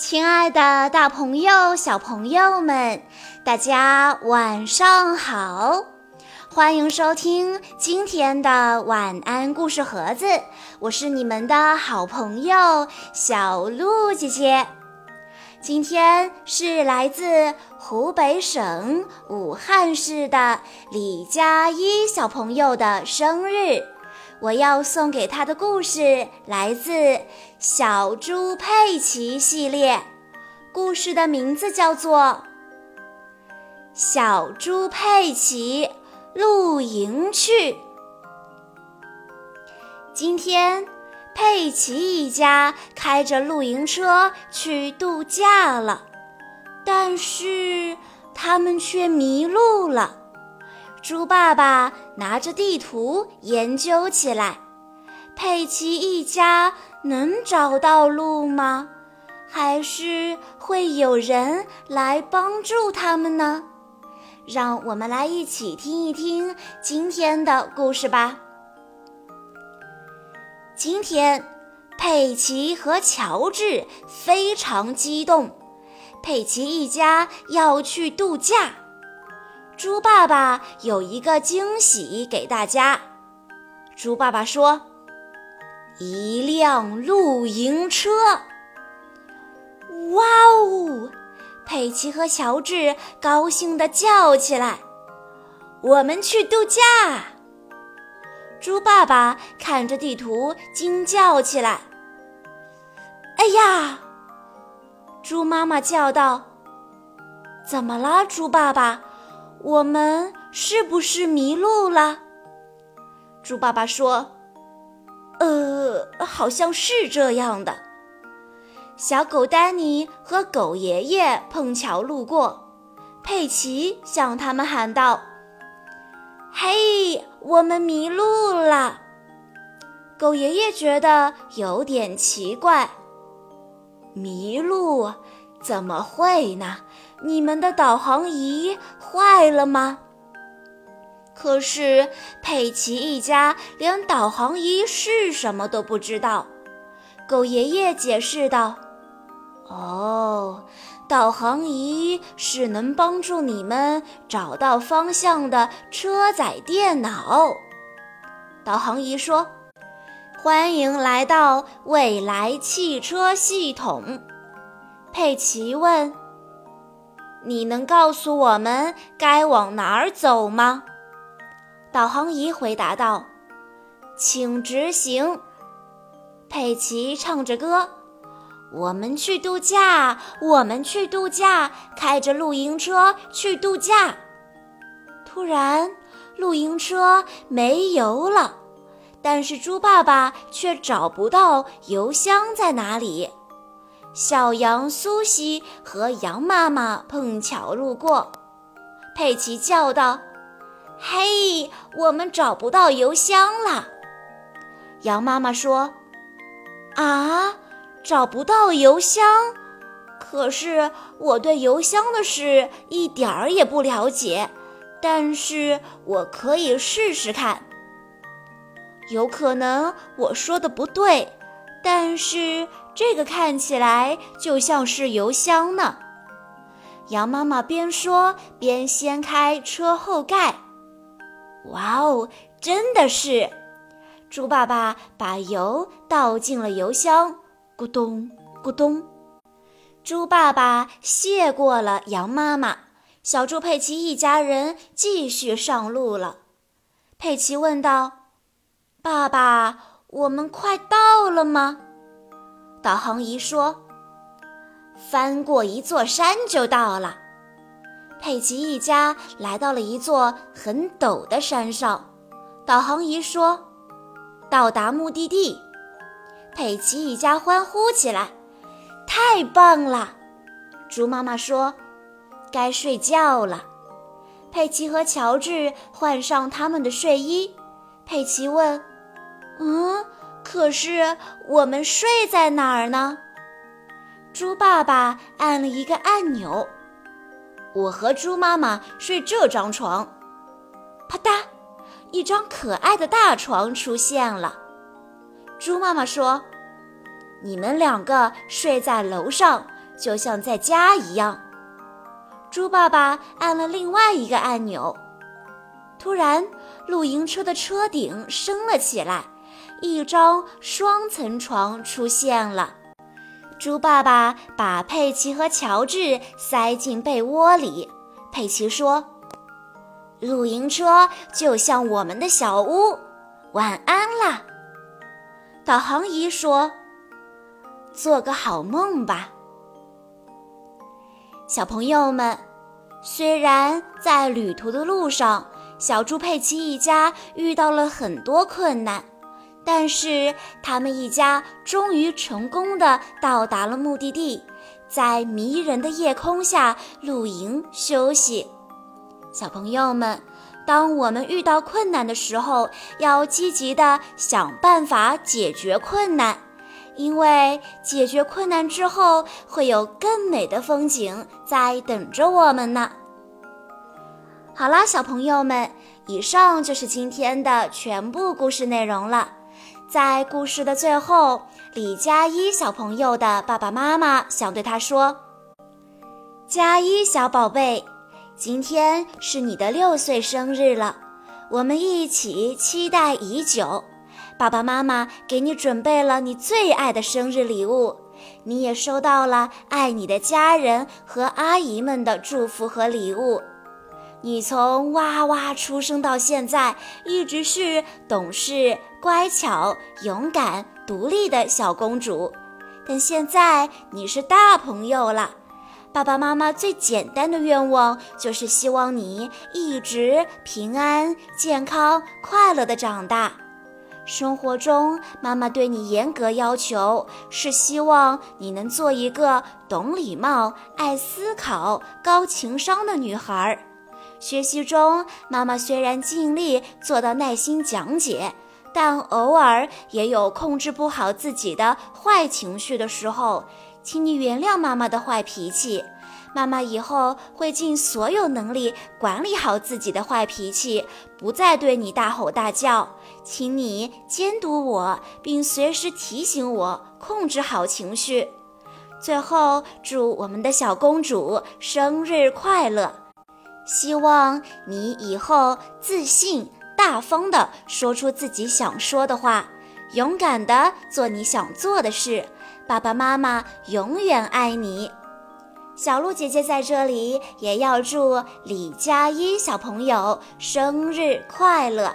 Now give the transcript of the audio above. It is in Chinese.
亲爱的，大朋友、小朋友们，大家晚上好！欢迎收听今天的晚安故事盒子，我是你们的好朋友小鹿姐姐。今天是来自湖北省武汉市的李佳一小朋友的生日。我要送给他的故事来自《小猪佩奇》系列，故事的名字叫做《小猪佩奇露营去》。今天，佩奇一家开着露营车去度假了，但是他们却迷路了。猪爸爸拿着地图研究起来，佩奇一家能找到路吗？还是会有人来帮助他们呢？让我们来一起听一听今天的故事吧。今天，佩奇和乔治非常激动，佩奇一家要去度假。猪爸爸有一个惊喜给大家。猪爸爸说：“一辆露营车。”哇哦！佩奇和乔治高兴地叫起来：“我们去度假！”猪爸爸看着地图惊叫起来：“哎呀！”猪妈妈叫道：“怎么了，猪爸爸？”我们是不是迷路了？猪爸爸说：“呃，好像是这样的。”小狗丹尼和狗爷爷碰巧路过，佩奇向他们喊道：“嘿，我们迷路了！”狗爷爷觉得有点奇怪：“迷路？怎么会呢？”你们的导航仪坏了吗？可是佩奇一家连导航仪是什么都不知道。狗爷爷解释道：“哦，导航仪是能帮助你们找到方向的车载电脑。”导航仪说：“欢迎来到未来汽车系统。”佩奇问。你能告诉我们该往哪儿走吗？导航仪回答道：“请执行。”佩奇唱着歌：“我们去度假，我们去度假，开着露营车去度假。”突然，露营车没油了，但是猪爸爸却找不到油箱在哪里。小羊苏西和羊妈妈碰巧路过，佩奇叫道：“嘿，我们找不到油箱了。”羊妈妈说：“啊，找不到油箱？可是我对油箱的事一点儿也不了解，但是我可以试试看。有可能我说的不对。”但是这个看起来就像是油箱呢。羊妈妈边说边掀开车后盖。哇哦，真的是！猪爸爸把油倒进了油箱，咕咚咕咚。猪爸爸谢过了羊妈妈，小猪佩奇一家人继续上路了。佩奇问道：“爸爸。”我们快到了吗？导航仪说：“翻过一座山就到了。”佩奇一家来到了一座很陡的山上。导航仪说：“到达目的地。”佩奇一家欢呼起来：“太棒了！”猪妈妈说：“该睡觉了。”佩奇和乔治换上他们的睡衣。佩奇问。嗯，可是我们睡在哪儿呢？猪爸爸按了一个按钮，我和猪妈妈睡这张床。啪嗒，一张可爱的大床出现了。猪妈妈说：“你们两个睡在楼上，就像在家一样。猪爸爸按了另外一个按钮，突然，露营车的车顶升了起来，一张双层床出现了。猪爸爸把佩奇和乔治塞进被窝里。佩奇说：“露营车就像我们的小屋，晚安啦。”导航仪说：“做个好梦吧。”小朋友们，虽然在旅途的路上，小猪佩奇一家遇到了很多困难，但是他们一家终于成功的到达了目的地，在迷人的夜空下露营休息。小朋友们，当我们遇到困难的时候，要积极的想办法解决困难。因为解决困难之后，会有更美的风景在等着我们呢。好啦，小朋友们，以上就是今天的全部故事内容了。在故事的最后，李佳一小朋友的爸爸妈妈想对他说：“佳一小宝贝，今天是你的六岁生日了，我们一起期待已久。”爸爸妈妈给你准备了你最爱的生日礼物，你也收到了爱你的家人和阿姨们的祝福和礼物。你从哇哇出生到现在，一直是懂事、乖巧、勇敢、独立的小公主。但现在你是大朋友了，爸爸妈妈最简单的愿望就是希望你一直平安、健康、快乐的长大。生活中，妈妈对你严格要求，是希望你能做一个懂礼貌、爱思考、高情商的女孩。学习中，妈妈虽然尽力做到耐心讲解，但偶尔也有控制不好自己的坏情绪的时候，请你原谅妈妈的坏脾气。妈妈以后会尽所有能力管理好自己的坏脾气，不再对你大吼大叫。请你监督我，并随时提醒我控制好情绪。最后，祝我们的小公主生日快乐！希望你以后自信、大方的说出自己想说的话，勇敢的做你想做的事。爸爸妈妈永远爱你。小鹿姐姐在这里也要祝李佳一小朋友生日快乐。